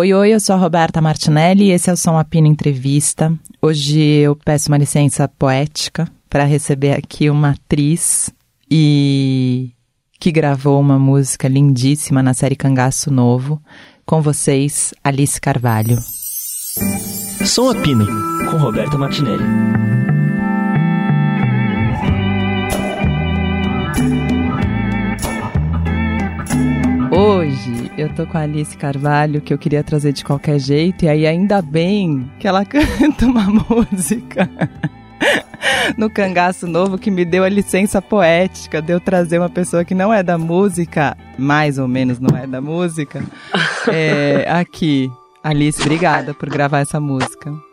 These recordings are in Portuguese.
Oi, oi, eu sou a Roberta Martinelli e esse é o Som Apino Entrevista. Hoje eu peço uma licença poética para receber aqui uma atriz e que gravou uma música lindíssima na série Cangaço Novo. Com vocês, Alice Carvalho. Som Apino, com Roberta Martinelli. Hoje eu tô com a Alice Carvalho, que eu queria trazer de qualquer jeito, e aí ainda bem que ela canta uma música no Cangaço Novo que me deu a licença poética de eu trazer uma pessoa que não é da música, mais ou menos não é da música, é, aqui. Alice, obrigada por gravar essa música.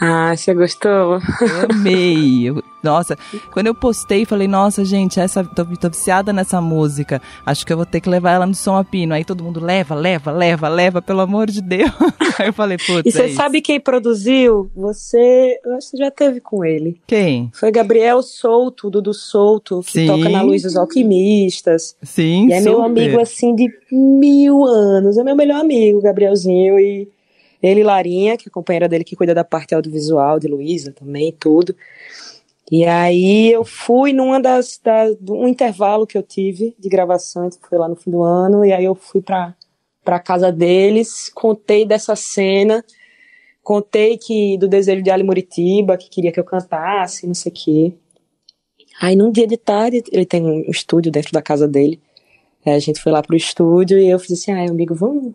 Ah, você gostou? Eu amei. Eu, nossa, quando eu postei, falei, nossa, gente, essa, tô, tô viciada nessa música. Acho que eu vou ter que levar ela no som a pino. Aí todo mundo leva, leva, leva, leva, pelo amor de Deus. Aí eu falei, putz. E você é sabe quem produziu? Você, eu acho que já teve com ele. Quem? Foi Gabriel Souto, Dudu Souto, que Sim. toca na Luz dos Alquimistas. Sim, E é super. meu amigo assim de mil anos. É meu melhor amigo, Gabrielzinho. E ele e Larinha, que é a companheira dele que cuida da parte audiovisual de Luísa também, tudo. E aí eu fui numa das, um intervalo que eu tive de gravação, foi lá no fim do ano, e aí eu fui pra, pra casa deles, contei dessa cena, contei que do desejo de Ali Muritiba, que queria que eu cantasse, não sei o quê. Aí num dia de tarde, ele tem um estúdio dentro da casa dele. Aí a gente foi lá pro estúdio e eu fiz assim, ai amigo, vamos.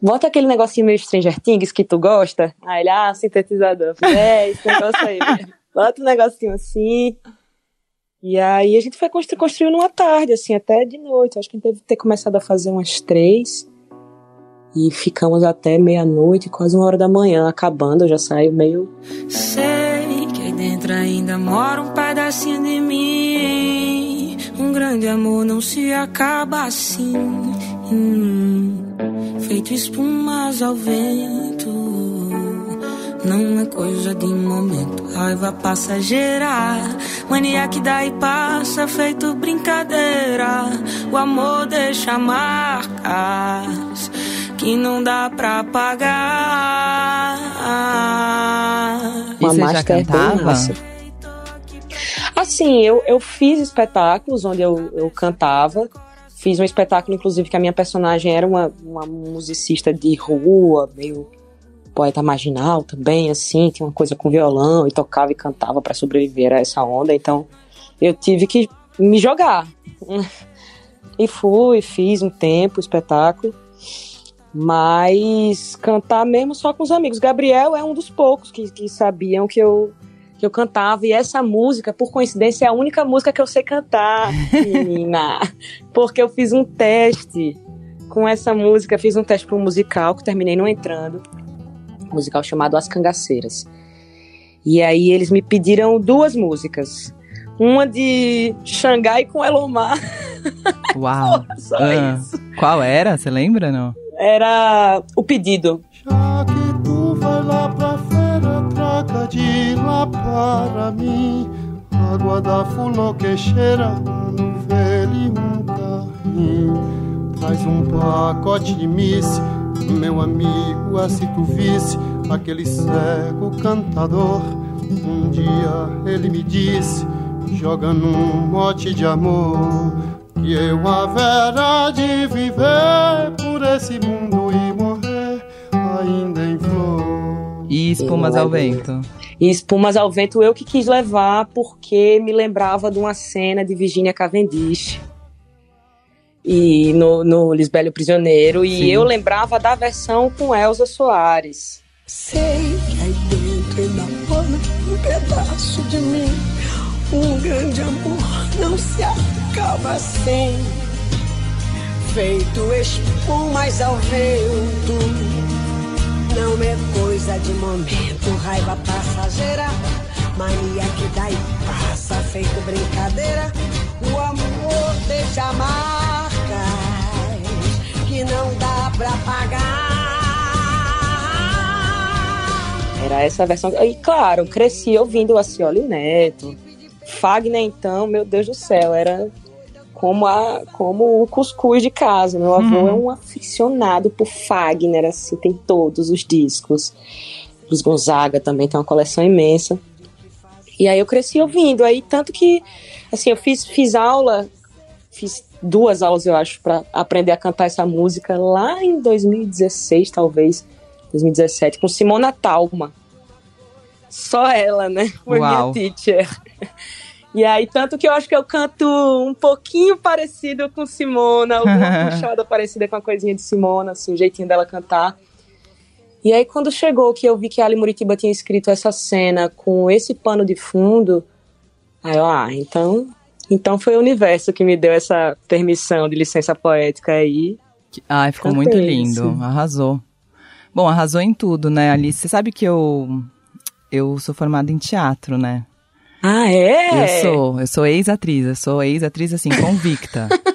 Bota aquele negocinho meio Stranger Things que tu gosta. Aí ele, ah, sintetizador. Falei, é, esse negócio aí. Bota um negocinho assim. E aí a gente foi constru construindo uma tarde, assim, até de noite. Acho que a gente deve ter começado a fazer umas três. E ficamos até meia-noite, quase uma hora da manhã, acabando. Eu já saio meio. Sei que aí dentro ainda mora um pedacinho de mim. Um grande amor não se acaba assim. Hum, feito espumas ao vento. Não é coisa de momento, raiva passageira. Mania que dá e passa, feito brincadeira. O amor deixa marcas que não dá pra pagar. E Uma você já bem cantava? massa. Assim, eu, eu fiz espetáculos onde eu, eu cantava. Fiz um espetáculo, inclusive, que a minha personagem era uma, uma musicista de rua, meio poeta marginal também, assim, tinha uma coisa com violão e tocava e cantava para sobreviver a essa onda. Então, eu tive que me jogar. E fui, fiz um tempo espetáculo. Mas cantar mesmo só com os amigos. Gabriel é um dos poucos que, que sabiam que eu, que eu cantava. E essa música, por coincidência, é a única música que eu sei cantar, menina. Porque eu fiz um teste com essa música. Fiz um teste para um musical que terminei não entrando. Um musical chamado As Cangaceiras. E aí eles me pediram duas músicas. Uma de Xangai com Elomar. Uau. Só Ah, isso. Qual era? Você lembra, não? Era o pedido. Já que tu vai lá pra de lá para mim água da fulô que cheira no velho um carrinho. Traz um pacote de misse, meu amigo, assim tu visse aquele cego cantador. Um dia ele me disse, joga num mote de amor, que eu haverá de viver por esse mundo e morrer ainda em flor. E espumas ao vento. E Espumas ao Vento eu que quis levar porque me lembrava de uma cena de Virginia Cavendish. E no, no Lisbelo Prisioneiro. E Sim. eu lembrava da versão com Elza Soares. Sei que aí dentro ainda mora um pedaço de mim. Um grande amor não se acaba assim. Feito espumas ao vento. Não é coisa de momento, raiva passageira. Mania que dá e passa, feito brincadeira. O amor deixa marcas que não dá pra pagar. Era essa versão. E claro, cresci ouvindo a Cioli Neto. Fagner, então, meu Deus do céu, era como, a, como o cuscuz de casa. Meu avô uhum. é um aficionado por Fagner, assim, tem todos os discos. Luiz Gonzaga também tem uma coleção imensa. E aí eu cresci ouvindo, aí tanto que, assim, eu fiz, fiz aula, fiz duas aulas, eu acho, para aprender a cantar essa música lá em 2016, talvez, 2017, com Simona Talma. Só ela, né? Foi Uau. minha teacher. E aí, tanto que eu acho que eu canto um pouquinho parecido com Simona, alguma puxada parecida com a coisinha de Simona, assim, o jeitinho dela cantar. E aí, quando chegou que eu vi que a Ali Muritiba tinha escrito essa cena com esse pano de fundo, aí eu, ah, então, então foi o universo que me deu essa permissão de licença poética aí. Ai, ficou muito lindo, arrasou. Bom, arrasou em tudo, né, Alice? Você sabe que eu eu sou formada em teatro, né? Ah, é? Eu sou, eu sou ex-atriz, eu sou ex-atriz assim, convicta.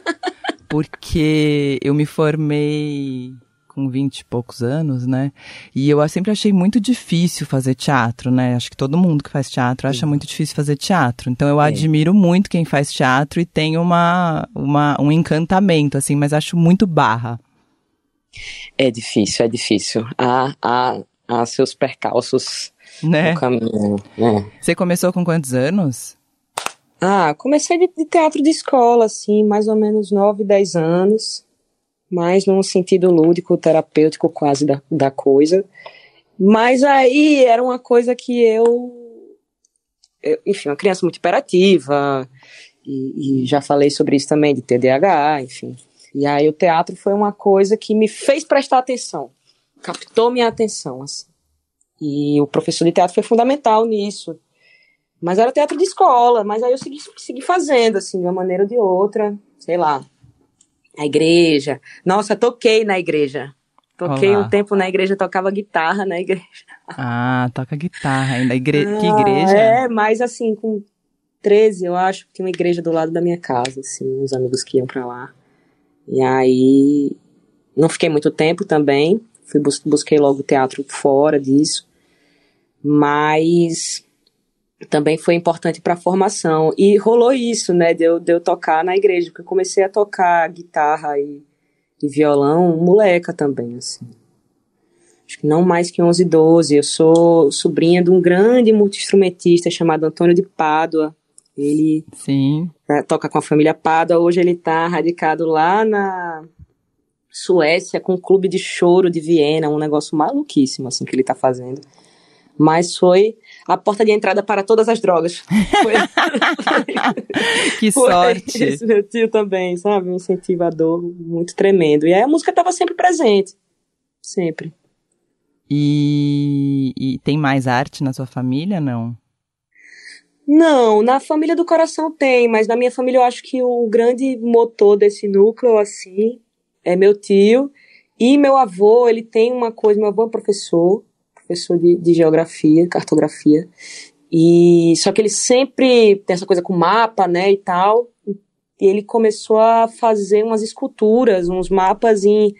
porque eu me formei com vinte e poucos anos, né? E eu sempre achei muito difícil fazer teatro, né? Acho que todo mundo que faz teatro acha muito difícil fazer teatro. Então eu é. admiro muito quem faz teatro e tem uma, uma, um encantamento, assim, mas acho muito barra. É difícil, é difícil. Há, há, há seus percalços né? caminho. Né? Você começou com quantos anos? Ah, comecei de, de, teatro de escola, assim, mais ou menos 9, 10 anos, mais num sentido lúdico, terapêutico quase da, da coisa. Mas aí era uma coisa que eu, eu enfim, uma criança muito hiperativa, e, e já falei sobre isso também, de TDAH, enfim. E aí o teatro foi uma coisa que me fez prestar atenção, captou minha atenção, assim. E o professor de teatro foi fundamental nisso. Mas era teatro de escola, mas aí eu segui, segui fazendo, assim, de uma maneira ou de outra, sei lá. A igreja. Nossa, toquei na igreja. Toquei Olá. um tempo na igreja, tocava guitarra na igreja. Ah, toca guitarra ainda. Igre... Ah, que igreja? É, mas assim, com 13, eu acho, tinha uma igreja do lado da minha casa, assim, uns amigos que iam para lá. E aí, não fiquei muito tempo também, fui bus busquei logo teatro fora disso mas também foi importante para a formação. E rolou isso, né, de eu, de eu tocar na igreja, porque eu comecei a tocar guitarra e, e violão moleca também, assim. Acho que não mais que 11, 12. Eu sou sobrinha de um grande multi-instrumentista chamado Antônio de Pádua. Ele Sim. Né, toca com a família Pádua. Hoje ele está radicado lá na Suécia com o Clube de Choro de Viena, um negócio maluquíssimo, assim, que ele está fazendo mas foi a porta de entrada para todas as drogas. Foi... que sorte! Esse meu tio também, sabe? Um incentivador muito tremendo. E aí a música estava sempre presente. Sempre. E, e tem mais arte na sua família, não? Não, na família do coração tem, mas na minha família eu acho que o grande motor desse núcleo, assim, é meu tio. E meu avô, ele tem uma coisa, meu avô é professor, professor de, de geografia, cartografia. E só que ele sempre tem essa coisa com mapa, né, e tal. E ele começou a fazer umas esculturas, uns mapas em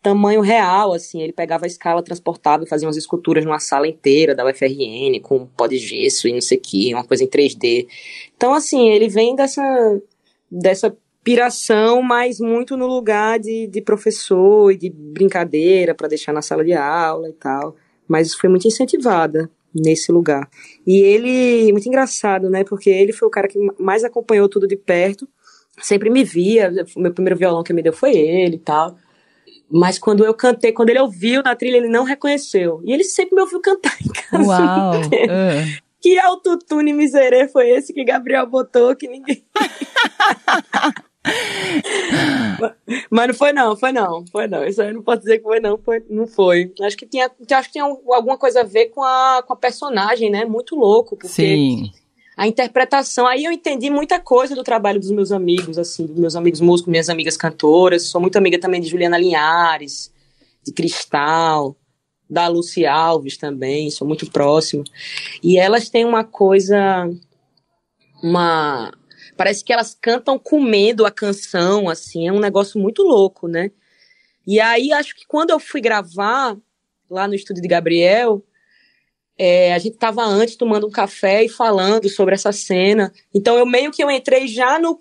tamanho real, assim. Ele pegava a escala transportável e fazia umas esculturas numa sala inteira da UFRN, com pó de gesso e não sei o que, uma coisa em 3D. Então, assim, ele vem dessa, dessa piração, mas muito no lugar de, de professor e de brincadeira para deixar na sala de aula e tal mas foi muito incentivada nesse lugar. E ele, muito engraçado, né? Porque ele foi o cara que mais acompanhou tudo de perto, sempre me via. O meu primeiro violão que me deu foi ele e tal. Mas quando eu cantei, quando ele ouviu na trilha, ele não reconheceu. E ele sempre me ouviu cantar em casa. Uau! Uh. Que autotune miserê foi esse que Gabriel botou que ninguém. Mas não foi não, foi não, foi não. Isso aí não posso dizer que foi não, foi, não foi. Acho que tinha, acho que tinha alguma coisa a ver com a, com a personagem, né? Muito louco, porque Sim. a interpretação. Aí eu entendi muita coisa do trabalho dos meus amigos, assim, dos meus amigos músicos, minhas amigas cantoras. Sou muito amiga também de Juliana Linhares, de Cristal, da Lucy Alves também, sou muito próxima. E elas têm uma coisa, uma Parece que elas cantam comendo a canção, assim, é um negócio muito louco, né? E aí, acho que quando eu fui gravar lá no estúdio de Gabriel, é, a gente estava antes tomando um café e falando sobre essa cena. Então, eu meio que eu entrei já no,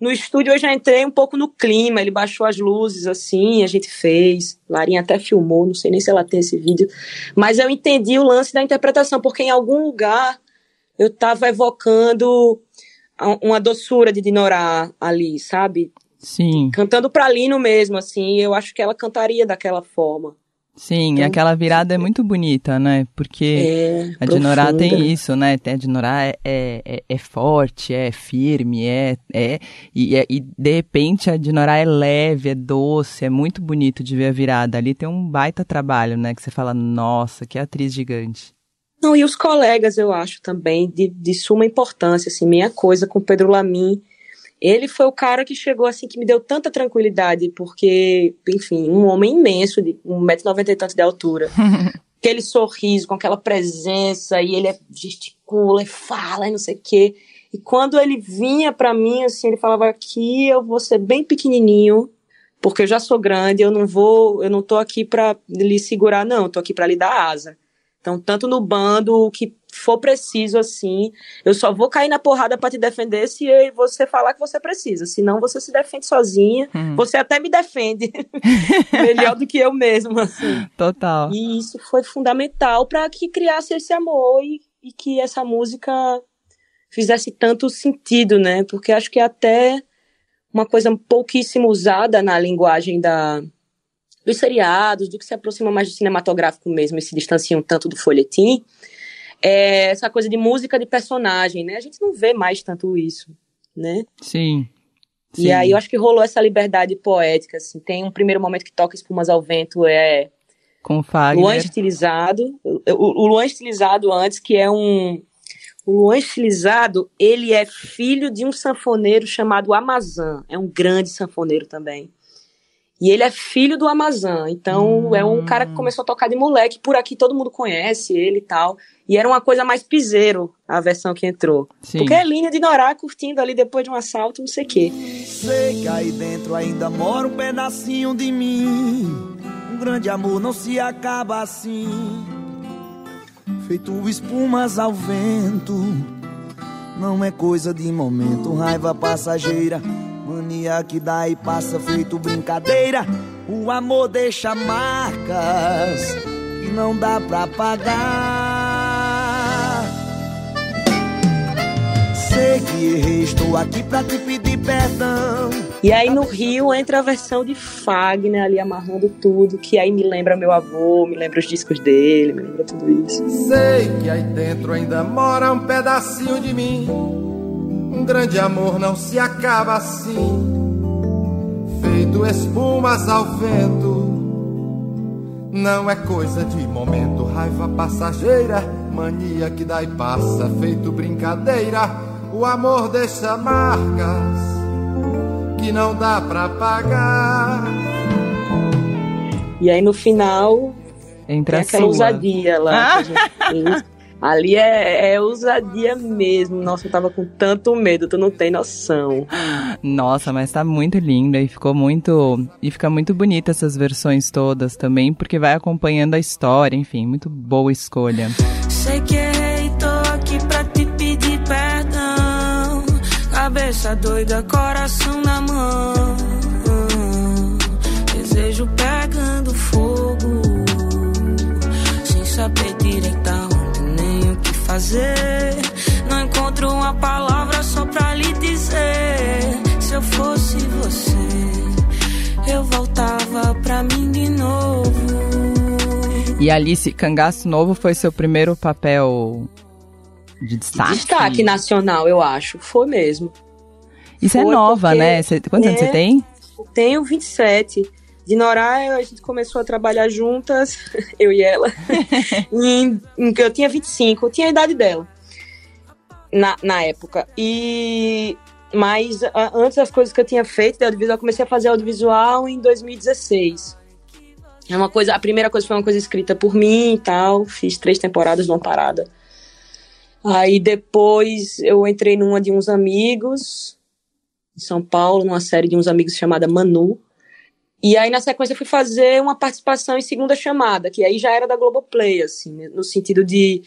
no estúdio eu já entrei um pouco no clima, ele baixou as luzes assim, a gente fez. Larinha até filmou, não sei nem se ela tem esse vídeo, mas eu entendi o lance da interpretação, porque em algum lugar eu estava evocando uma doçura de Dinorá ali, sabe? Sim. Cantando pra Lino mesmo, assim, eu acho que ela cantaria daquela forma. Sim, então, e aquela virada é muito bonita, né? Porque é, a Dinorá tem isso, né? A Dinorá é, é, é, forte, é firme, é, é, e, é, e de repente a Dinorá é leve, é doce, é muito bonito de ver a virada. Ali tem um baita trabalho, né? Que você fala, nossa, que atriz gigante. Não, e os colegas, eu acho também, de, de suma importância, assim, minha coisa com Pedro Lamin ele foi o cara que chegou assim, que me deu tanta tranquilidade, porque, enfim, um homem imenso, de 1,90m e tanto de altura. aquele sorriso, com aquela presença, e ele é, gesticula e fala e não sei o quê. E quando ele vinha para mim, assim, ele falava aqui eu vou ser bem pequenininho, porque eu já sou grande, eu não vou, eu não tô aqui para lhe segurar, não, eu tô aqui para lhe dar asa. Então, tanto no bando, o que for preciso, assim, eu só vou cair na porrada para te defender se você falar que você precisa. Senão, você se defende sozinha. Hum. Você até me defende melhor do que eu mesma, assim. Total. E isso foi fundamental para que criasse esse amor e, e que essa música fizesse tanto sentido, né? Porque acho que é até uma coisa pouquíssimo usada na linguagem da, dos seriados, do que se aproxima mais do cinematográfico mesmo e se distancia um tanto do folhetim, é essa coisa de música de personagem, né? A gente não vê mais tanto isso, né? Sim. Sim. E aí eu acho que rolou essa liberdade poética, assim. Tem um primeiro momento que toca Espumas ao Vento, é... Com Fagner. Luan estilizado. O, o Luan estilizado antes, que é um... O Luan estilizado, ele é filho de um sanfoneiro chamado Amazã. É um grande sanfoneiro também. E ele é filho do Amazon, então hum. é um cara que começou a tocar de moleque, por aqui todo mundo conhece ele e tal. E era uma coisa mais piseiro a versão que entrou. Sim. Porque é linha de Norá curtindo ali depois de um assalto, não sei o quê. Sei que aí dentro ainda mora um pedacinho de mim. Um grande amor não se acaba assim. Feito espumas ao vento. Não é coisa de momento, raiva passageira Mania que dá e passa feito brincadeira. O amor deixa marcas que não dá pra pagar. Sei que errei, estou aqui pra te pedir perdão. E aí no Rio entra a versão de Fagner ali amarrando tudo, que aí me lembra meu avô, me lembra os discos dele, me lembra tudo isso. Sei que aí dentro ainda mora um pedacinho de mim um grande amor não se acaba assim, feito espumas ao vento. Não é coisa de momento, raiva passageira, mania que dá e passa, feito brincadeira. O amor deixa marcas que não dá pra pagar. E aí no final Entra tem aquela ousadia lá. Ah. Ali é, é ousadia mesmo. Nossa, eu tava com tanto medo, tu não tem noção. Nossa, mas tá muito lindo e ficou muito. E fica muito bonita essas versões todas também, porque vai acompanhando a história, enfim, muito boa escolha. Sei que errei, tô aqui pra te pedir perdão. Cabeça doida, coração fazer. Não encontro uma palavra só pra lhe dizer. Se eu fosse você, eu voltava pra mim de novo. E Alice, Cangaço Novo foi seu primeiro papel de destaque? Destaque nacional, eu acho. Foi mesmo. Isso é foi é nova, né? Cê, quantos é, anos você tem? Tenho 27. De Norá, a gente começou a trabalhar juntas, eu e ela. em, em, eu tinha 25, eu tinha a idade dela na, na época. E mas a, antes das coisas que eu tinha feito de audiovisual, eu comecei a fazer audiovisual em 2016. É uma coisa, a primeira coisa foi uma coisa escrita por mim e tal. Fiz três temporadas numa parada. Aí depois eu entrei numa de uns amigos em São Paulo, numa série de uns amigos chamada Manu. E aí, na sequência, eu fui fazer uma participação em segunda chamada, que aí já era da Globoplay, assim, né? no sentido de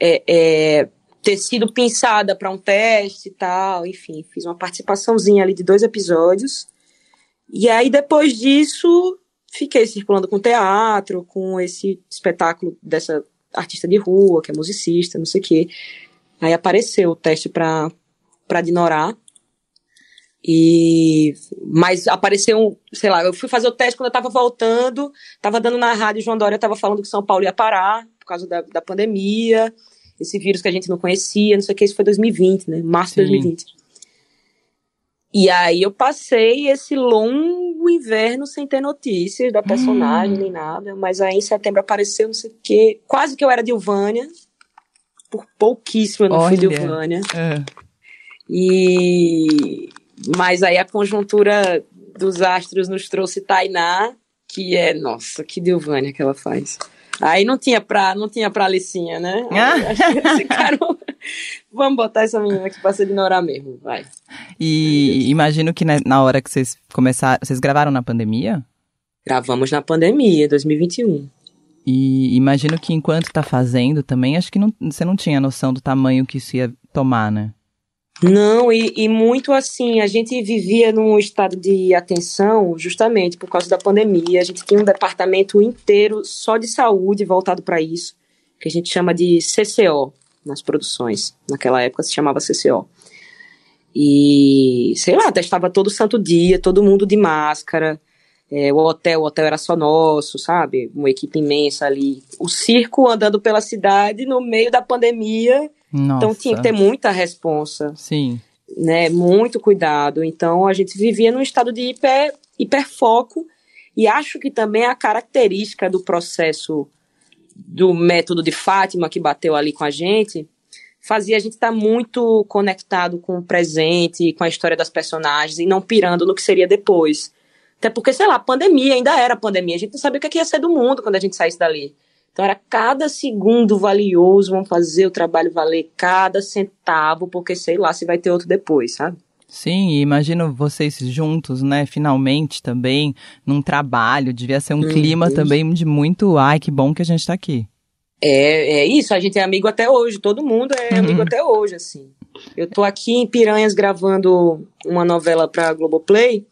é, é, ter sido pensada para um teste e tal. Enfim, fiz uma participaçãozinha ali de dois episódios. E aí, depois disso, fiquei circulando com teatro, com esse espetáculo dessa artista de rua, que é musicista, não sei o quê. Aí apareceu o teste para Dinorá. E mas apareceu, sei lá, eu fui fazer o teste quando eu tava voltando, tava dando na rádio João Dória tava falando que São Paulo ia parar por causa da, da pandemia, esse vírus que a gente não conhecia, não sei o que, isso foi 2020, né? Março de 2020. E aí eu passei esse longo inverno sem ter notícias da personagem hum. nem nada, mas aí em setembro apareceu não sei o que, quase que eu era Dilvânia, por pouquíssimo eu não Olha. fui Dilvânia. É. E mas aí a conjuntura dos astros nos trouxe Tainá, que é, nossa, que Dilvânia que ela faz. Aí não tinha pra, não tinha pra Alicinha, né? Ah. Cara, vamos botar essa menina aqui pra se ignorar mesmo, vai. E imagino que na hora que vocês começaram, vocês gravaram na pandemia? Gravamos na pandemia, 2021. E imagino que enquanto tá fazendo também, acho que não, você não tinha noção do tamanho que isso ia tomar, né? Não, e, e, muito assim, a gente vivia num estado de atenção justamente por causa da pandemia. A gente tinha um departamento inteiro só de saúde voltado para isso, que a gente chama de CCO nas produções. Naquela época se chamava CCO. E, sei lá, testava todo santo dia, todo mundo de máscara. É, o hotel, o hotel era só nosso, sabe? Uma equipe imensa ali. O circo andando pela cidade no meio da pandemia nossa. Então tinha que ter muita responsa. Sim. Né, muito cuidado. Então a gente vivia num estado de hiper, hiperfoco e acho que também a característica do processo do método de Fátima que bateu ali com a gente fazia a gente estar tá muito conectado com o presente, com a história das personagens e não pirando no que seria depois. Até porque, sei lá, a pandemia ainda era pandemia, a gente não sabia o que ia ser do mundo quando a gente saísse dali. Então era cada segundo valioso, vamos fazer o trabalho valer cada centavo, porque sei lá se vai ter outro depois, sabe? Sim, imagino vocês juntos, né? Finalmente também, num trabalho. Devia ser um hum, clima Deus. também de muito. Ai, que bom que a gente tá aqui. É, é isso, a gente é amigo até hoje, todo mundo é amigo uhum. até hoje, assim. Eu tô aqui em Piranhas gravando uma novela pra Globoplay,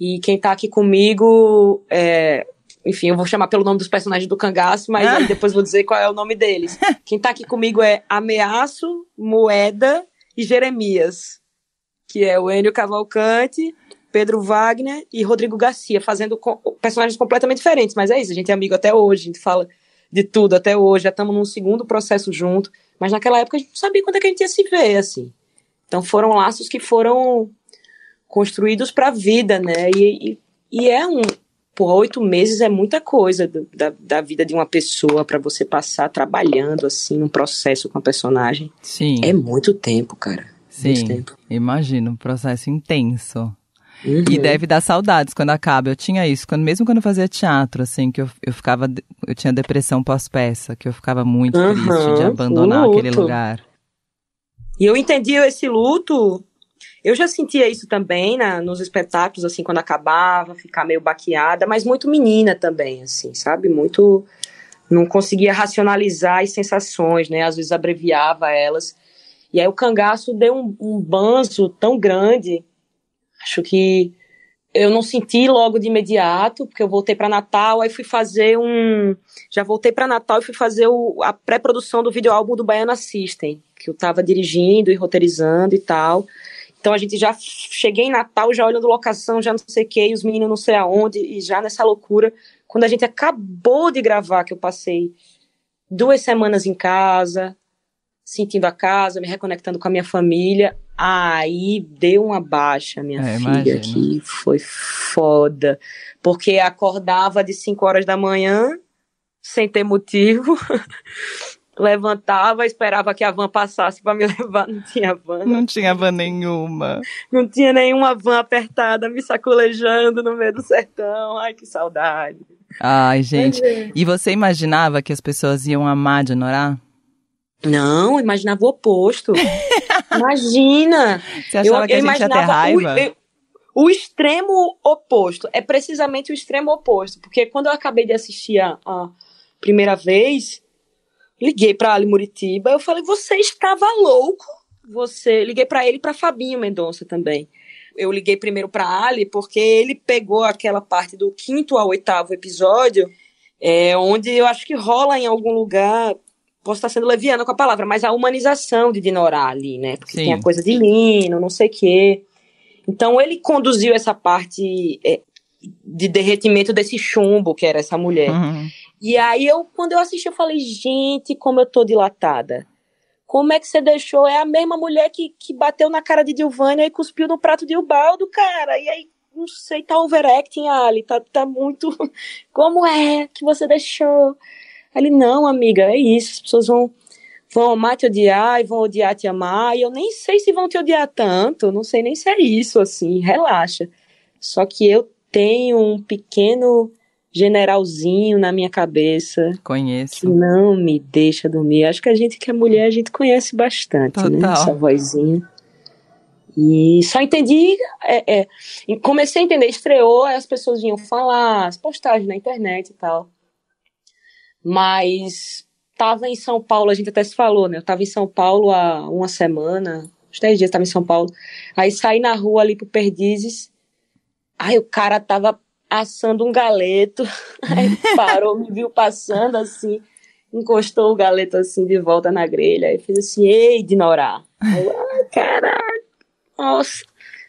e quem tá aqui comigo é enfim, eu vou chamar pelo nome dos personagens do cangaço, mas ah. depois vou dizer qual é o nome deles. Quem tá aqui comigo é Ameaço, Moeda e Jeremias, que é o Enio Cavalcante, Pedro Wagner e Rodrigo Garcia, fazendo personagens completamente diferentes, mas é isso, a gente é amigo até hoje, a gente fala de tudo até hoje, já estamos num segundo processo junto, mas naquela época a gente não sabia quando é que a gente ia se ver, assim. Então foram laços que foram construídos para a vida, né? E, e, e é um, por oito meses é muita coisa do, da, da vida de uma pessoa para você passar trabalhando assim num processo com a personagem. Sim. É muito tempo, cara. Sim. Muito tempo. Imagino, um processo intenso. Uhum. E deve dar saudades quando acaba. Eu tinha isso, quando, mesmo quando eu fazia teatro, assim, que eu, eu ficava. Eu tinha depressão pós-peça, que eu ficava muito uhum. triste de abandonar aquele lugar. E eu entendi esse luto eu já sentia isso também na, nos espetáculos, assim, quando acabava, ficar meio baqueada, mas muito menina também, assim, sabe? Muito. Não conseguia racionalizar as sensações, né? Às vezes abreviava elas. E aí o cangaço deu um, um banzo tão grande. Acho que eu não senti logo de imediato, porque eu voltei para Natal, aí fui fazer um. Já voltei para Natal e fui fazer o, a pré-produção do videoálbum do Baiano Assistem, que eu estava dirigindo e roteirizando e tal. Então a gente já cheguei em Natal, já olhando locação, já não sei o que, os meninos não sei aonde, e já nessa loucura. Quando a gente acabou de gravar, que eu passei duas semanas em casa, sentindo a casa, me reconectando com a minha família, aí deu uma baixa, minha é, filha, imagino. que foi foda. Porque acordava de 5 horas da manhã, sem ter motivo. levantava, esperava que a van passasse para me levar, não tinha van. Não tinha van nenhuma. Não tinha nenhuma van apertada, me sacolejando no meio do sertão. Ai, que saudade. Ai, gente. E você imaginava que as pessoas iam amar de Norá? Não, eu imaginava o oposto. Imagina! Você achava eu, que a gente ia ter raiva? O, eu, o extremo oposto. É precisamente o extremo oposto. Porque quando eu acabei de assistir a, a primeira vez, liguei para Ali Muritiba, eu falei, você estava louco? Você, liguei para ele e para Fabinho Mendonça também. Eu liguei primeiro para Ali porque ele pegou aquela parte do quinto ao oitavo episódio, é, onde eu acho que rola em algum lugar, posso estar sendo leviana com a palavra, mas a humanização de Dinorá ali, né? Porque Sim. tem a coisa de Lino, não sei o quê. Então ele conduziu essa parte é, de derretimento desse chumbo que era essa mulher. Uhum. E aí eu, quando eu assisti, eu falei, gente, como eu tô dilatada. Como é que você deixou? É a mesma mulher que, que bateu na cara de Dilvânia e cuspiu no prato de Ubaldo, cara. E aí, não sei, tá overacting, Ali, tá, tá muito. Como é que você deixou? Ele, não, amiga, é isso. As pessoas vão, vão amar te odiar e vão odiar te amar. E eu nem sei se vão te odiar tanto. Não sei nem se é isso, assim. Relaxa. Só que eu tenho um pequeno generalzinho na minha cabeça. Conheço. Que não me deixa dormir. Acho que a gente que é mulher, a gente conhece bastante, né? Total. né? Essa vozinha. E só entendi, é, é, comecei a entender, estreou, as pessoas vinham falar, as postagens na internet e tal. Mas tava em São Paulo, a gente até se falou, né? Eu tava em São Paulo há uma semana, uns 10 dias tava em São Paulo. Aí saí na rua ali pro Perdizes, aí o cara tava assando um galeto. Aí parou, me viu passando assim, encostou o galeto assim de volta na grelha. Aí fez assim: Ei, Dinorá. Aí eu, caralho, nossa,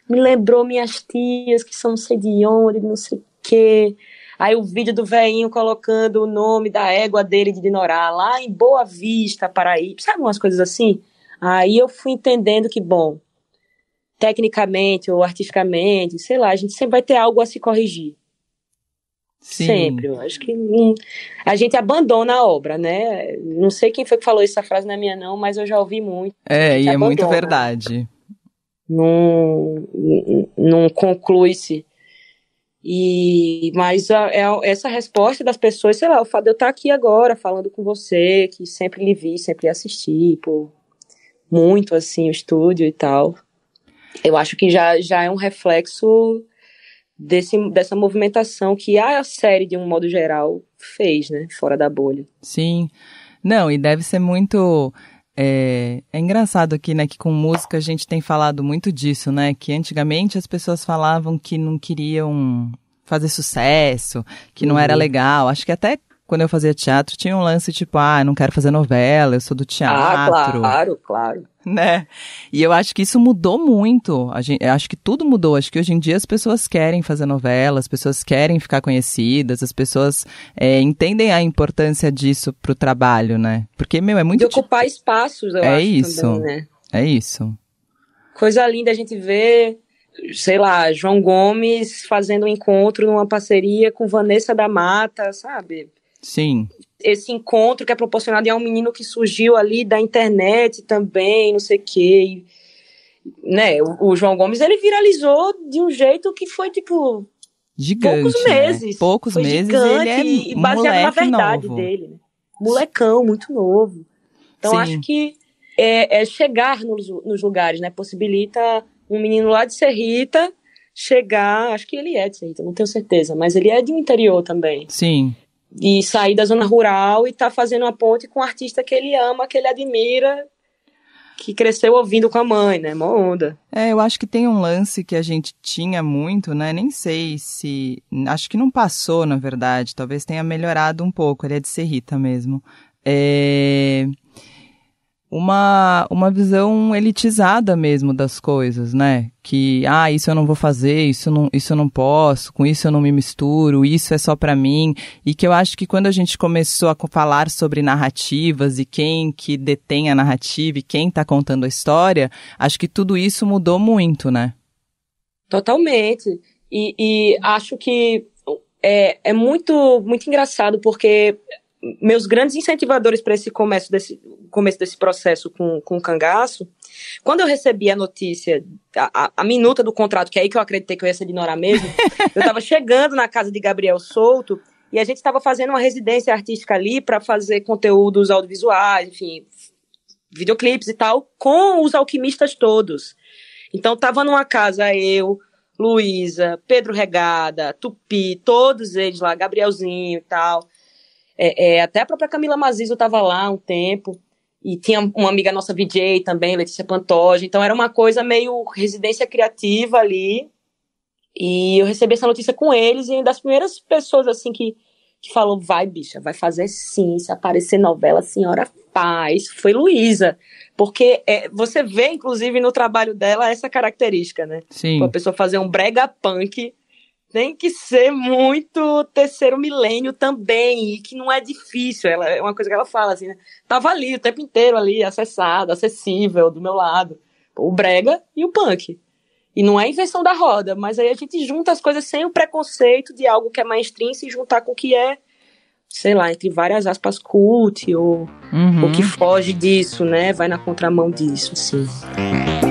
me lembrou minhas tias que são não sei de onde, não sei o quê. Aí o vídeo do velhinho colocando o nome da égua dele de Dinorá lá em Boa Vista, Paraíba. Sabe umas coisas assim? Aí eu fui entendendo que, bom, tecnicamente ou artisticamente, sei lá, a gente sempre vai ter algo a se corrigir. Sim. Sempre. Eu acho que hum, a gente abandona a obra, né? Não sei quem foi que falou essa frase na minha, não, mas eu já ouvi muito. É, e é muito verdade. Não, não conclui-se. E, mas a, é, essa resposta das pessoas, sei lá, o fato de eu estar aqui agora falando com você, que sempre lhe vi, sempre assisti, por muito assim, o estúdio e tal. Eu acho que já, já é um reflexo desse, dessa movimentação que a série, de um modo geral, fez, né? Fora da bolha. Sim. Não, e deve ser muito. É, é, engraçado aqui, né, que com música a gente tem falado muito disso, né? Que antigamente as pessoas falavam que não queriam fazer sucesso, que não era uhum. legal. Acho que até quando eu fazia teatro, tinha um lance tipo, ah, não quero fazer novela, eu sou do teatro. Ah, claro, claro. Né? E eu acho que isso mudou muito. A gente, acho que tudo mudou. Acho que hoje em dia as pessoas querem fazer novela, as pessoas querem ficar conhecidas, as pessoas é, entendem a importância disso pro trabalho, né? Porque, meu, é muito. De ocupar espaços, eu é acho. Isso. Também, né? É isso. Coisa linda a gente ver sei lá, João Gomes fazendo um encontro numa parceria com Vanessa da Mata, sabe? Sim. Esse encontro que é proporcionado a um menino que surgiu ali da internet também, não sei o quê. E, né, o, o, João Gomes, ele viralizou de um jeito que foi, tipo... Gigante, Poucos né? meses. Poucos foi meses, gigante, ele é E baseado na verdade novo. dele. Né? Molecão, muito novo. Então, Sim. acho que é, é chegar nos, nos lugares, né? Possibilita um menino lá de Serrita chegar, acho que ele é de Serrita, não tenho certeza, mas ele é de um interior também. Sim e sair da zona rural e tá fazendo uma ponte com um artista que ele ama, que ele admira, que cresceu ouvindo com a mãe, né? Mó onda. É, eu acho que tem um lance que a gente tinha muito, né? Nem sei se. Acho que não passou, na verdade. Talvez tenha melhorado um pouco. Ele é de Serrita mesmo. É uma, uma visão elitizada mesmo das coisas, né? Que, ah, isso eu não vou fazer, isso, não, isso eu não posso, com isso eu não me misturo, isso é só para mim. E que eu acho que quando a gente começou a falar sobre narrativas e quem que detém a narrativa e quem tá contando a história, acho que tudo isso mudou muito, né? Totalmente. E, e acho que é, é muito, muito engraçado porque meus grandes incentivadores para esse começo desse, começo desse processo com, com o cangaço, quando eu recebi a notícia, a, a, a, minuta do contrato, que é aí que eu acreditei que eu ia ser ignorar mesmo, eu estava chegando na casa de Gabriel Souto e a gente estava fazendo uma residência artística ali para fazer conteúdos audiovisuais, enfim, videoclipes e tal, com os alquimistas todos. Então tava numa casa eu, Luísa, Pedro Regada, Tupi, todos eles lá, Gabrielzinho e tal É, é, até a própria Camila Mazizo estava lá um tempo. E tinha uma amiga nossa VJ também, Letícia Pantoja. Então era uma coisa meio residência criativa ali. E eu recebi essa notícia com eles e das primeiras pessoas assim que, que falou: vai, bicha, vai fazer sim. Se aparecer novela, a senhora faz. Foi Luísa. Porque é, você vê, inclusive, no trabalho dela essa característica, né? Sim. A pessoa fazer um brega punk tem que ser muito terceiro milênio também, e que não é difícil. Ela, é uma coisa que ela fala assim, né? Tava ali o tempo inteiro ali, acessado, acessível, do meu lado. O brega e o punk. E não é invenção da roda, mas aí a gente junta as coisas sem o preconceito de algo que é mainstream se juntar com o que é, sei lá, entre várias aspas, cult ou Uhum. o que foge disso, né? Vai na contramão disso, sim.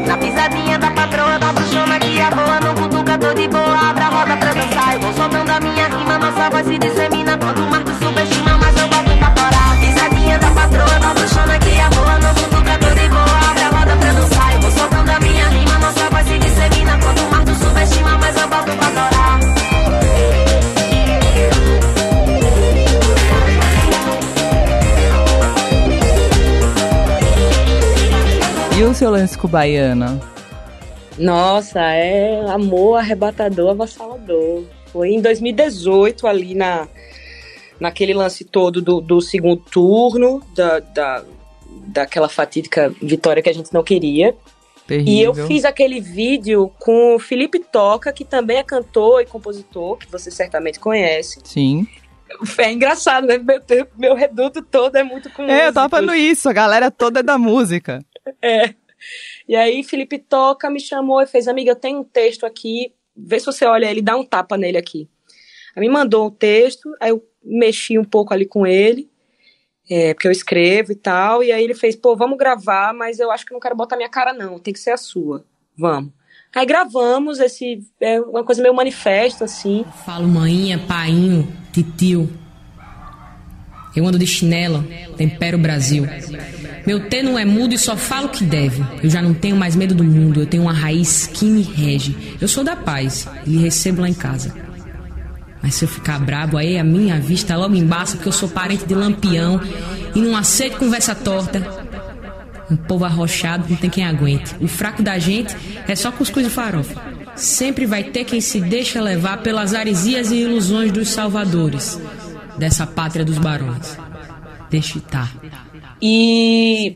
Na pisadinha da patroa, da bruxona que é boa No cutucador de boa, abre a roda pra dançar. Eu vou soltando a minha rima, nossa voz se dissemina. Quando o Marco subestima, mas eu boto pra torar. Pisadinha da patroa, da bruxona que é boa No cutucador de boa, abre a roda pra dançar. Eu vou soltando a minha rima, nossa voz se dissemina. Quando o Marco subestima, mas eu boto pra torar. E o seu lance com Baiana? Nossa, é amor arrebatador, avassalador. Foi em 2018, ali na, naquele lance todo do, do segundo turno, da, da, daquela fatídica vitória que a gente não queria. Terrível. E eu fiz aquele vídeo com o Felipe Toca, que também é cantor e compositor, que você certamente conhece. Sim. É engraçado, né? Meu, meu reduto todo é muito com É, eu tava falando isso, a galera toda é da música. É. E aí, Felipe Toca me chamou e fez, amiga, eu tenho um texto aqui, vê se você olha ele, dá um tapa nele aqui. Aí me mandou um texto, aí eu mexi um pouco ali com ele, é, porque eu escrevo e tal, e aí ele fez, pô, vamos gravar, mas eu acho que não quero botar minha cara não, tem que ser a sua, vamos. Aí gravamos esse, é uma coisa meio manifesto, assim. Falo maninha, painho, titio. Eu ando de chinelo, tempero Brasil. Meu T não é mudo e só falo o que deve. Eu já não tenho mais medo do mundo, eu tenho uma raiz que me rege. Eu sou da paz e recebo lá em casa. Mas se eu ficar brabo, aí a minha vista logo embaça porque eu sou parente de lampião e não aceito conversa torta. Um povo arrochado não tem quem aguente. O fraco da gente é só cuscuz e farofa. Sempre vai ter quem se deixa levar pelas aresias e ilusões dos salvadores dessa pátria dos barões. Deixa estar. E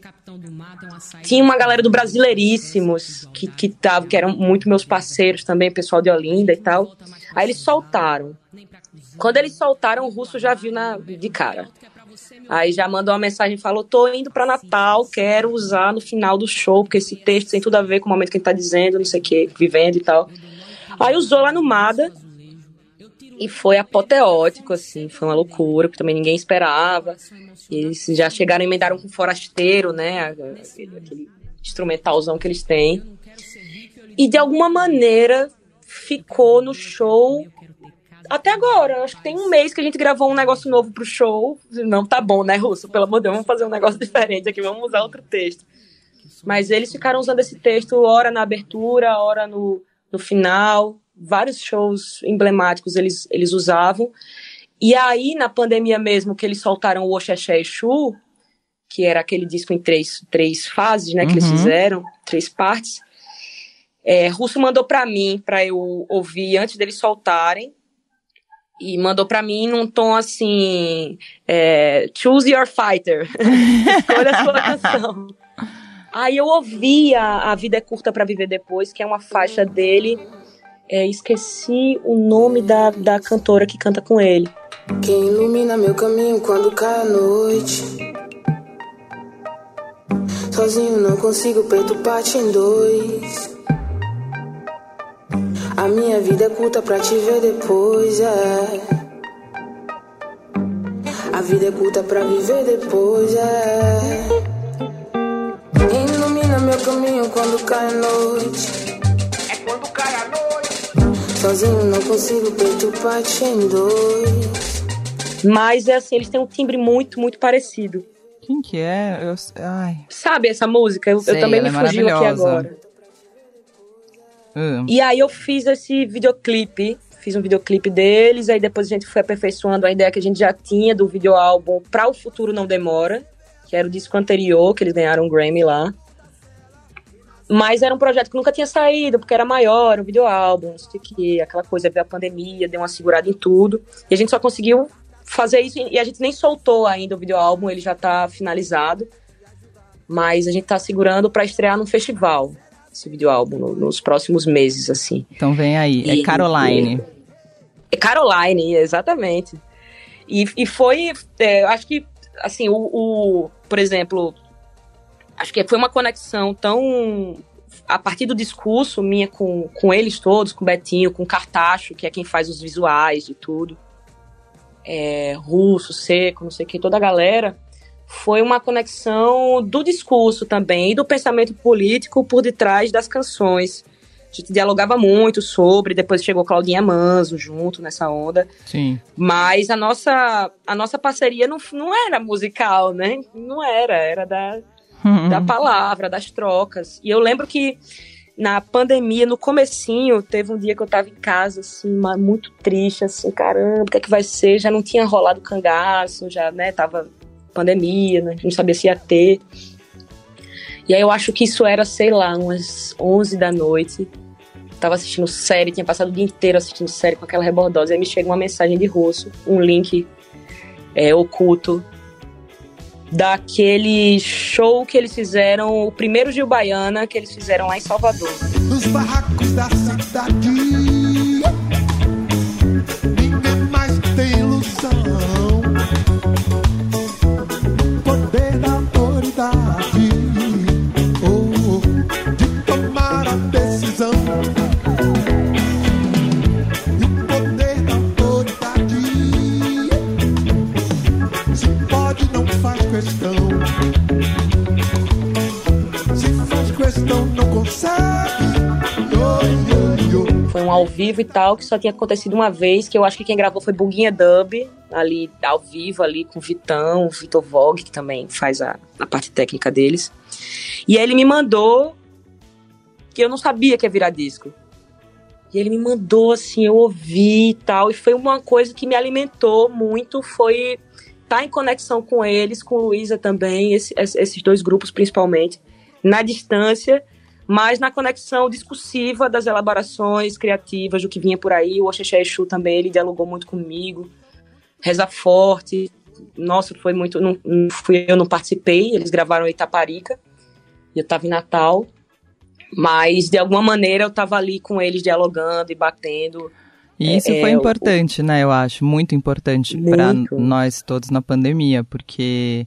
tinha uma galera do Brasileiríssimos que, que, tava, que eram muito meus parceiros também, pessoal de Olinda e tal. Aí eles soltaram. Quando eles soltaram, o russo já viu na, de cara. Aí já mandou uma mensagem e falou: tô indo para Natal, quero usar no final do show, porque esse texto tem tudo a ver com o momento que gente tá dizendo, não sei o que, vivendo e tal. Aí usou lá no Mada e foi apoteótico, assim, foi uma loucura, porque também ninguém esperava. Eles já chegaram e emendaram com forasteiro, né? Aquele, aquele instrumentalzão que eles têm. E de alguma maneira ficou no show até agora. Acho que tem um mês que a gente gravou um negócio novo pro show. Não tá bom, né, Russo? Pelo amor de Deus, vamos fazer um negócio diferente aqui, vamos usar outro texto. Mas eles ficaram usando esse texto hora na abertura, hora no, no final. Vários shows emblemáticos eles, eles usavam. E aí, na pandemia mesmo, que eles soltaram o Oxexé Exu, que era aquele disco em três, três fases, né, que eles Uhum. fizeram, três partes. É, Russo mandou pra mim, pra eu ouvir antes deles soltarem. E mandou pra mim num tom assim: é, Choose Your Fighter. Escolha a sua canção. Aí eu ouvi a, a Vida é Curta pra Viver Depois, que é uma faixa dele. É, esqueci o nome da, da cantora que canta com ele. Quem ilumina meu caminho quando cai a noite. Sozinho não consigo, o peito parte em dois. A minha vida é curta pra te ver depois, é. A vida é curta pra viver depois, é. Quem ilumina meu caminho quando cai a noite. É quando cai a noite. Sozinho não consigo, peito parte em dois. Mas é assim, eles têm um timbre muito, muito parecido. Quem que é? Eu, ai. Sabe essa música? Eu, eu Sei, também ela me é fugiu aqui agora. hum. E aí eu fiz esse videoclipe, fiz um videoclipe deles, aí depois a gente foi aperfeiçoando a ideia que a gente já tinha do videoálbum Pra o Futuro Não Demora, que era o disco anterior, que eles ganharam um Grammy lá. Mas era um projeto que nunca tinha saído, porque era maior, um videoálbum, não sei o que, aquela coisa, veio a pandemia, deu uma segurada em tudo. E a gente só conseguiu fazer isso, e a gente nem soltou ainda o videoálbum, ele já tá finalizado. Mas a gente tá segurando para estrear num festival, esse videoálbum, no, nos próximos meses, assim. Então vem aí, é Caroline. É Caroline, exatamente. E, e foi, é, acho que, assim, o, o, por exemplo, acho que foi uma conexão tão a partir do discurso minha com, com eles todos, com o Betinho, com o Cartacho, que é quem faz os visuais de tudo, é, Russo, Seco, não sei o que, toda a galera, foi uma conexão do discurso também e do pensamento político por detrás das canções. A gente dialogava muito sobre, depois chegou Claudinha Manzo junto nessa onda. Sim. Mas a nossa, a nossa parceria não, não era musical, né? Não era, era da, uhum. da palavra, das trocas. E eu lembro que na pandemia, no comecinho, teve um dia que eu tava em casa, assim, muito triste, assim, caramba, o que é que vai ser? Já não tinha rolado cangaço, já, né, tava pandemia, né? não sabia se ia ter. E aí eu acho que isso era, sei lá, umas 11 da noite. Tava assistindo série, tinha passado o dia inteiro assistindo série com aquela rebordose. Aí me chega uma mensagem de rosto, um link é, oculto daquele show que eles fizeram, o primeiro Gil Baiana que eles fizeram lá em Salvador. Nos barracos da cidade, Foi um ao vivo e tal, que só tinha acontecido uma vez, que eu acho que quem gravou foi Buguinha Dub, ali ao vivo, ali com o Vitão, o Vitor Vogue, que também faz a, a parte técnica deles. E aí ele me mandou que eu não sabia que ia virar disco. E ele me mandou assim, eu ouvi e tal, e foi uma coisa que me alimentou muito, foi estar tá em conexão com eles, com Luísa também, esse, esses dois grupos principalmente, na distância, mas na conexão discursiva das elaborações criativas do que vinha por aí. O Oxexé Exu também, ele dialogou muito comigo. Reza Forte, nossa, foi muito. Não, não fui, eu não participei, eles gravaram em Itaparica, e eu estava em Natal, mas de alguma maneira eu estava ali com eles dialogando e batendo. E isso é, foi importante, o... né? Eu acho muito importante para nós todos na pandemia, porque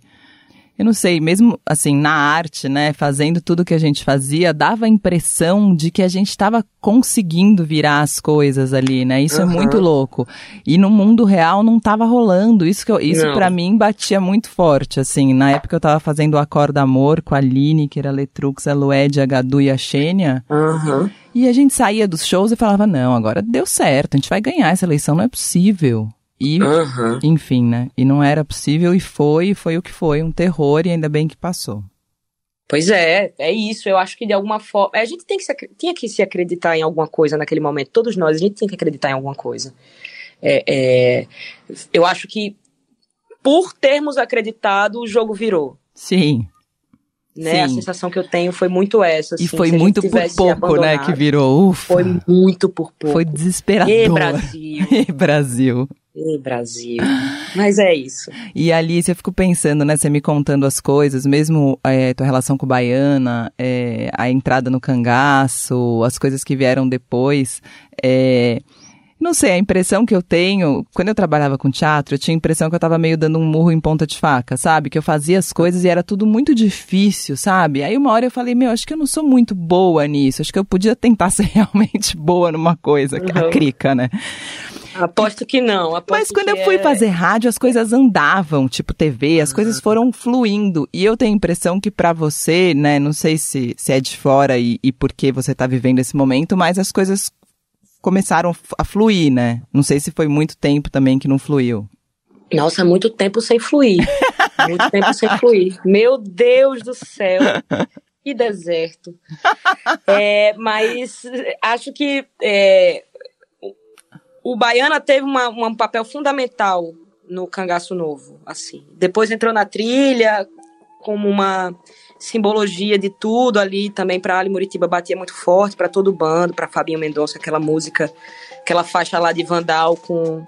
eu não sei, mesmo assim, na arte, né, fazendo tudo que a gente fazia, dava a impressão de que a gente estava conseguindo virar as coisas ali, né? Isso uhum. é muito louco. E no mundo real não estava rolando. Isso que eu, isso para mim batia muito forte, assim. Na época eu estava fazendo o Acorda Amor com a Aline, que era a Letrux, a Lued, a Gadu e a Xênia. Uhum. E a gente saía dos shows e falava: "Não, agora deu certo, a gente vai ganhar essa eleição, não é possível". E, uhum. enfim, né? E não era possível e foi, e foi o que foi, um terror e ainda bem que passou. Pois é, é isso. Eu acho que de alguma forma. A gente tem que se, tinha que se acreditar em alguma coisa naquele momento. Todos nós, a gente tem que acreditar em alguma coisa. É, é, eu acho que por termos acreditado, o jogo virou. Sim. Né? Sim. A sensação que eu tenho foi muito essa. Assim, e foi muito por pouco, né, que virou. Ufa. Foi muito por pouco. Foi desesperador. E Brasil. e Brasil. E Brasil. Mas é isso. E Alice, eu fico pensando, né? Você me contando as coisas, mesmo é, tua relação com Baiana, é, a entrada no cangaço, as coisas que vieram depois. É, não sei, a impressão que eu tenho, quando eu trabalhava com teatro, eu tinha a impressão que eu tava meio dando um murro em ponta de faca, sabe? Que eu fazia as coisas e era tudo muito difícil, sabe? Aí uma hora eu falei, meu, acho que eu não sou muito boa nisso, acho que eu podia tentar ser realmente boa numa coisa, uhum. a crica, né? Aposto que não. Aposto Mas quando eu fui é... fazer rádio, as coisas andavam, tipo TV, as uhum. coisas foram fluindo. E eu tenho a impressão que para você, né, não sei se, se é de fora e, e porque você tá vivendo esse momento, mas as coisas começaram a fluir, né? Não sei se foi muito tempo também que não fluiu. Nossa, muito tempo sem fluir. muito tempo sem fluir. Meu Deus do céu. Que deserto. É, mas acho que é, o Baiana teve uma, um papel fundamental no Cangaço Novo, assim. Depois entrou na trilha como uma simbologia de tudo ali também para Ali Muritiba batia muito forte para todo o bando, para Fabinho Mendonça, aquela música, aquela faixa lá de Vandal com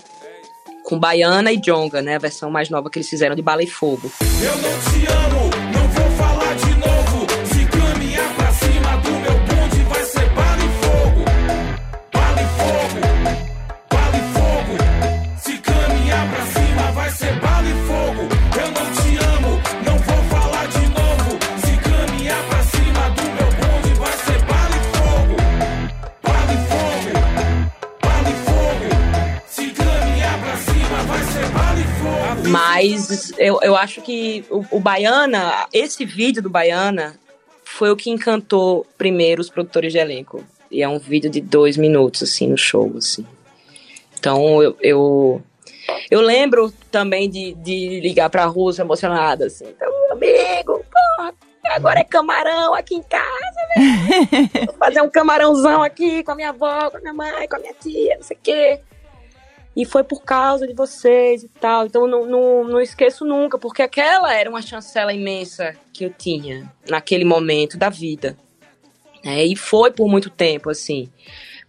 com Baiana e Jonga, né, a versão mais nova que eles fizeram de Bala e Fogo. Eu não te amo, eu, eu acho que o, o Baiana, esse vídeo do Baiana, foi o que encantou primeiro os produtores de elenco. E é um vídeo de dois minutos, assim, no show, assim. Então, eu... eu eu lembro também de, de ligar pra Rússia emocionada, assim. Então, amigo, porra, agora é camarão aqui em casa, né? Vou fazer um camarãozão aqui com a minha avó, com a minha mãe, com a minha tia, não sei o quê. E foi por causa de vocês e tal. Então, não, não, não esqueço nunca, porque aquela era uma chancela imensa que eu tinha naquele momento da vida. né? E foi por muito tempo, assim.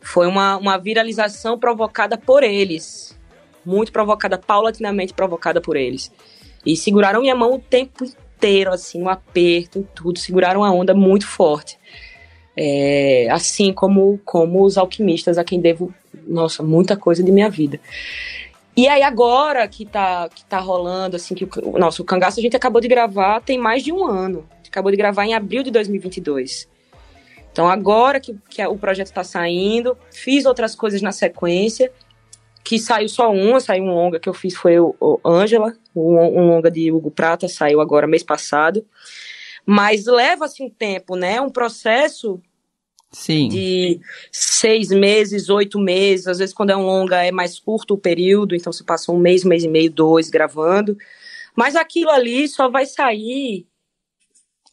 Foi uma, uma viralização provocada por eles. Muito provocada, paulatinamente provocada por eles. E seguraram minha mão o tempo inteiro, assim, no aperto, em tudo. Seguraram a onda muito forte. É, assim como, como os alquimistas, a quem devo, nossa, muita coisa de minha vida. E aí agora que tá, que tá rolando, assim, que o nosso cangaço a gente acabou de gravar tem mais de um ano. Acabou de gravar em abril de 2022. Então agora que, que o projeto está saindo, fiz outras coisas na sequência, que saiu só uma, saiu um longa que eu fiz foi o, Ângela, um, um longa de Hugo Prata, saiu agora mês passado. Mas leva-se um tempo, né? Um processo Sim. de seis meses, oito meses. Às vezes, quando é um longa, é mais curto o período, então você passa um mês, um mês e meio, dois gravando. Mas aquilo ali só vai sair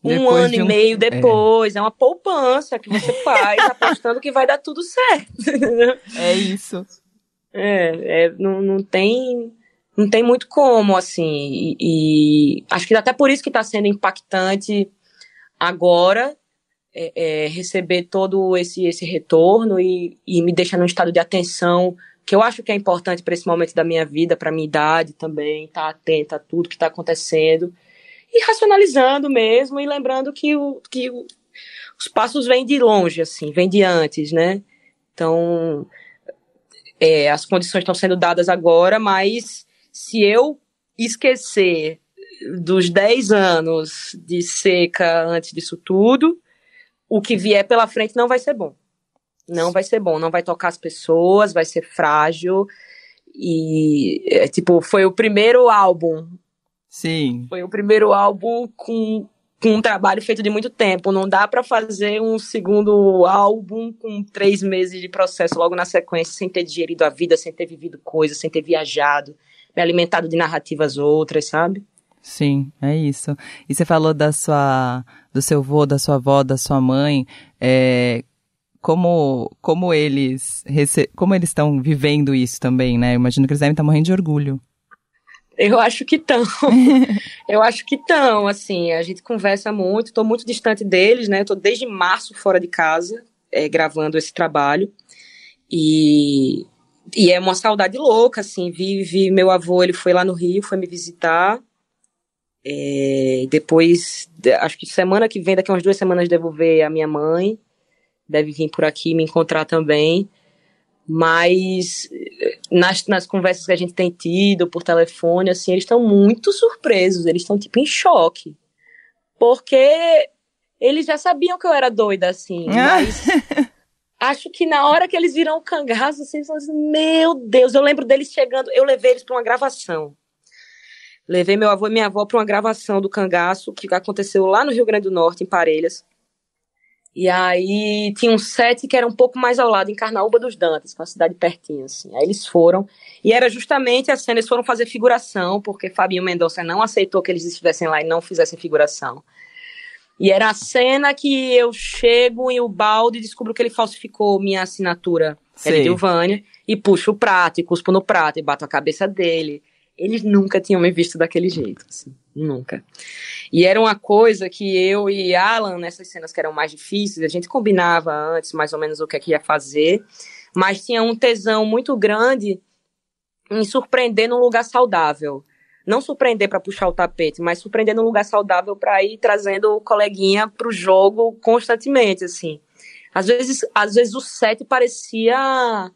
um Depois ano de e um- meio depois. É. uma poupança que você faz apostando que vai dar tudo certo. É isso. É, é, não, não tem não tem muito como, assim, e, e acho que até por isso que está sendo impactante agora é, é, receber todo esse, esse retorno e, e me deixa num estado de atenção que eu acho que é importante para esse momento da minha vida, para minha idade também, estar tá atenta a tudo que está acontecendo e racionalizando mesmo e lembrando que, o, que o, os passos vêm de longe, assim, vêm de antes, né? Então, é, as condições estão sendo dadas agora, mas se eu esquecer dos 10 anos de seca antes disso tudo, o que vier pela frente não vai ser bom. Não vai ser bom, não vai tocar as pessoas, vai ser frágil. E, é, tipo, foi o primeiro álbum. Sim. Foi o primeiro álbum com, com um trabalho feito de muito tempo. Não dá pra fazer um segundo álbum com três meses de processo logo na sequência, sem ter digerido a vida, sem ter vivido coisas, sem ter viajado, me alimentado de narrativas outras, sabe? Sim, é isso. E você falou da sua, do seu avô, da sua avó, da sua mãe, é, como, como eles, como eles estão vivendo isso também, né? Eu imagino que eles devem estar morrendo de orgulho. Eu acho que estão. eu acho que estão, assim, a gente conversa muito, estou muito distante deles, né? Tô desde março fora de casa, é, gravando esse trabalho. E, e é uma saudade louca, assim, vi, vi meu avô, ele foi lá no Rio, foi me visitar. É, depois, de- acho que semana que vem, daqui a umas duas semanas, devo ver a minha mãe. Deve vir por aqui me encontrar também. Mas nas, nas conversas que a gente tem tido por telefone, assim, eles estão muito surpresos, eles estão tipo em choque. Porque eles já sabiam que eu era doida, assim, mas acho que na hora que eles viram o cangaço, assim, eles falam assim, meu Deus, eu lembro deles chegando, eu levei eles para uma gravação. Levei meu avô e minha avó para uma gravação do cangaço que aconteceu lá no Rio Grande do Norte, em Parelhas. E aí tinha um set que era um pouco mais ao lado, em Carnaúba dos é uma cidade pertinho, assim. Aí eles foram, e era justamente a cena, eles foram fazer figuração, porque Fabinho Mendonça não aceitou que eles estivessem lá e não fizessem figuração. E era a cena que eu chego em o balde e descubro que ele falsificou minha assinatura Sei. Dilvânia. e puxo o prato, e cuspo no prato, e bato a cabeça dele. Eles nunca tinham me visto daquele jeito, assim, nunca. E era uma coisa que eu e Alan, nessas cenas que eram mais difíceis, a gente combinava antes mais ou menos o que, é que ia fazer, mas tinha um tesão muito grande em surpreender num lugar saudável. Não surpreender para puxar o tapete, mas surpreender num lugar saudável para ir trazendo o coleguinha pro jogo constantemente, assim. Às vezes, às vezes o set parecia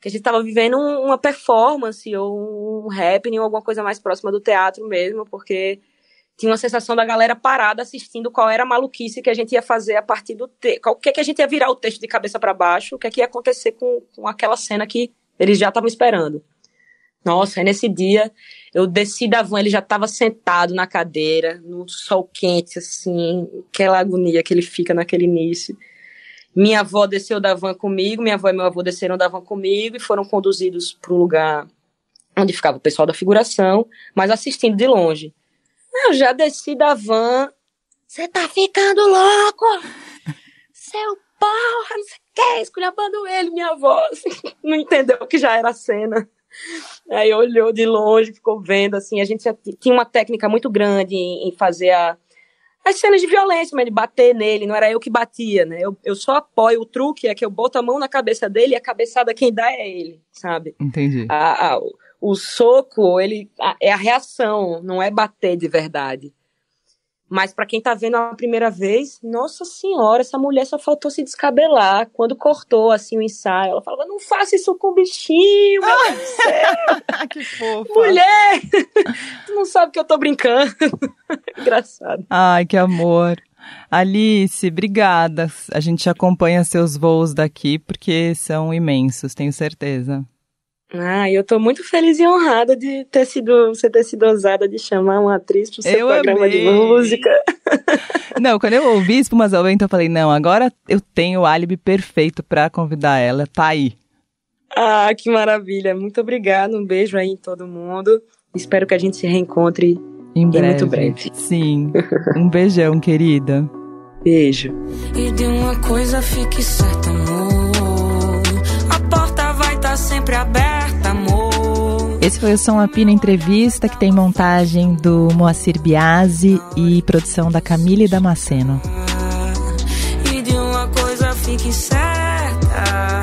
que a gente estava vivendo uma performance ou um happening ou alguma coisa mais próxima do teatro mesmo, porque tinha uma sensação da galera parada assistindo qual era a maluquice que a gente ia fazer a partir do texto. O que, é que a gente ia virar o texto de cabeça para baixo, o que, é que ia acontecer com, com aquela cena que eles já estavam esperando. Nossa, aí nesse dia eu desci da van, ele já estava sentado na cadeira, no sol quente, assim, aquela agonia que ele fica naquele início. Minha avó desceu da van comigo, minha avó e meu avô desceram da van comigo e foram conduzidos para o lugar onde ficava o pessoal da figuração, mas assistindo de longe. Eu já desci da van. Você tá ficando louco? Seu porra, não sei o que, esculhambando ele, minha avó. Assim, não entendeu que já era a cena. Aí olhou de longe, ficou vendo, assim, a gente tinha uma técnica muito grande em, em fazer a, as cenas de violência, mas de bater nele, não era eu que batia, né? Eu, eu só apoio o truque, é que eu boto a mão na cabeça dele e a cabeçada quem dá é ele, sabe? Entendi. A, a, o soco, ele a, é a reação, não é bater de verdade. Mas para quem tá vendo a primeira vez, nossa senhora, essa mulher só faltou se descabelar. Quando cortou assim o ensaio, ela falava: "Não faça isso com o bichinho, meu Deus do céu". que fofa. Mulher, tu não sabe que eu tô brincando. Engraçado. Ai, que amor. Alice, obrigada. A gente acompanha seus voos daqui porque são imensos, tenho certeza. Ah, eu tô muito feliz e honrada de ter sido, você ter sido ousada de chamar uma atriz pro seu Eu programa amei. de música. Não, quando eu ouvi Espumas ao Vento, eu falei, não, agora eu tenho o álibi perfeito pra convidar ela, tá aí. Ah, que maravilha. Muito obrigada. Um beijo aí em todo mundo. Espero que a gente se reencontre Em breve. muito breve. Sim. Um beijão, querida. Beijo. E de uma coisa fique certa, amor. A porta vai estar sempre aberta. Esse foi o Som Apina Entrevista, que tem montagem do Moacir Biasi e produção da Camille Damasceno. E de uma coisa fique certa.